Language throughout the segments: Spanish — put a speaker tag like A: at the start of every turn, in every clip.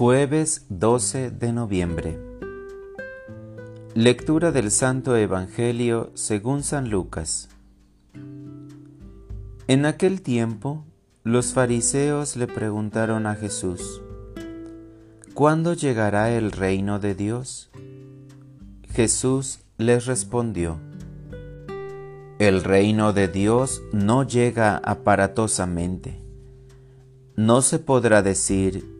A: Jueves 12 de noviembre. Lectura del Santo Evangelio según San Lucas. En aquel tiempo, los fariseos le preguntaron a Jesús, ¿Cuándo llegará el reino de Dios? Jesús les respondió, El reino de Dios no llega aparatosamente. No se podrá decir,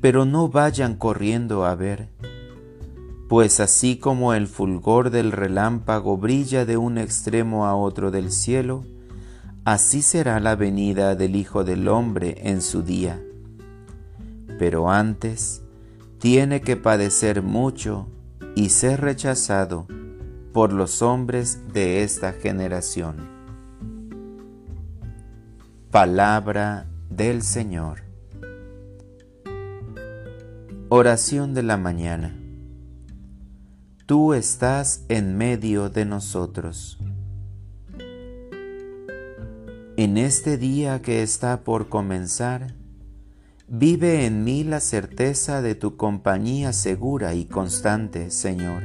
A: pero no vayan corriendo a ver, pues así como el fulgor del relámpago brilla de un extremo a otro del cielo, así será la venida del Hijo del Hombre en su día. Pero antes tiene que padecer mucho y ser rechazado por los hombres de esta generación. Palabra del Señor. Oración de la mañana. Tú estás en medio de nosotros. En este día que está por comenzar, vive en mí la certeza de tu compañía segura y constante, Señor.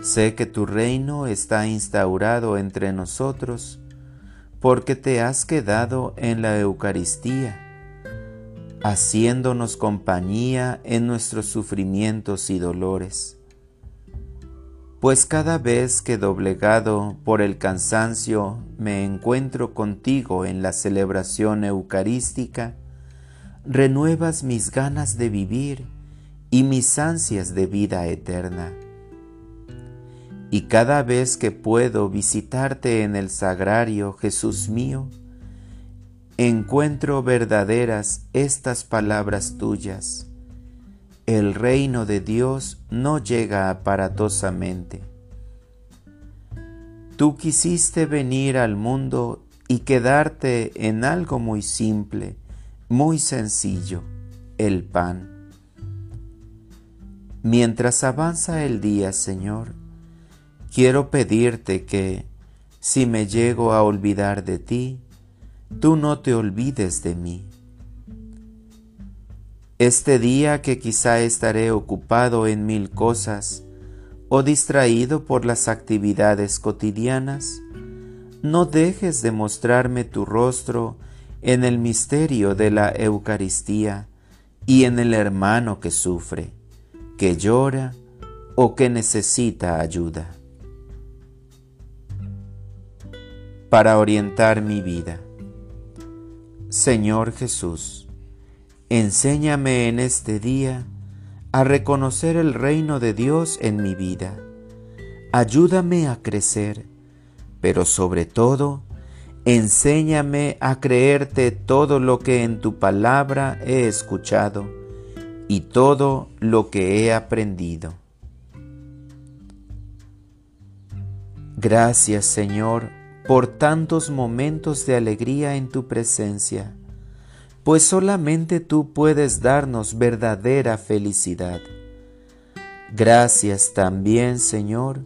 A: Sé que tu reino está instaurado entre nosotros porque te has quedado en la Eucaristía haciéndonos compañía en nuestros sufrimientos y dolores. Pues cada vez que doblegado por el cansancio me encuentro contigo en la celebración eucarística, renuevas mis ganas de vivir y mis ansias de vida eterna. Y cada vez que puedo visitarte en el sagrario, Jesús mío, encuentro verdaderas estas palabras tuyas. El reino de Dios no llega aparatosamente. Tú quisiste venir al mundo y quedarte en algo muy simple, muy sencillo, el pan. Mientras avanza el día, Señor, quiero pedirte que, si me llego a olvidar de ti, tú no te olvides de mí. Este día que quizá estaré ocupado en mil cosas o distraído por las actividades cotidianas, no dejes de mostrarme tu rostro en el misterio de la Eucaristía y en el hermano que sufre, que llora o que necesita ayuda. Para orientar mi vida. Señor Jesús, enséñame en este día a reconocer el reino de Dios en mi vida. Ayúdame a crecer, pero sobre todo, enséñame a creerte todo lo que en tu palabra he escuchado y todo lo que he aprendido. Gracias Señor por tantos momentos de alegría en tu presencia, pues solamente tú puedes darnos verdadera felicidad. Gracias también, Señor,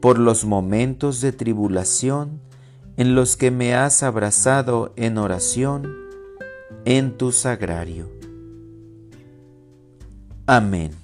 A: por los momentos de tribulación en los que me has abrazado en oración en tu sagrario. Amén.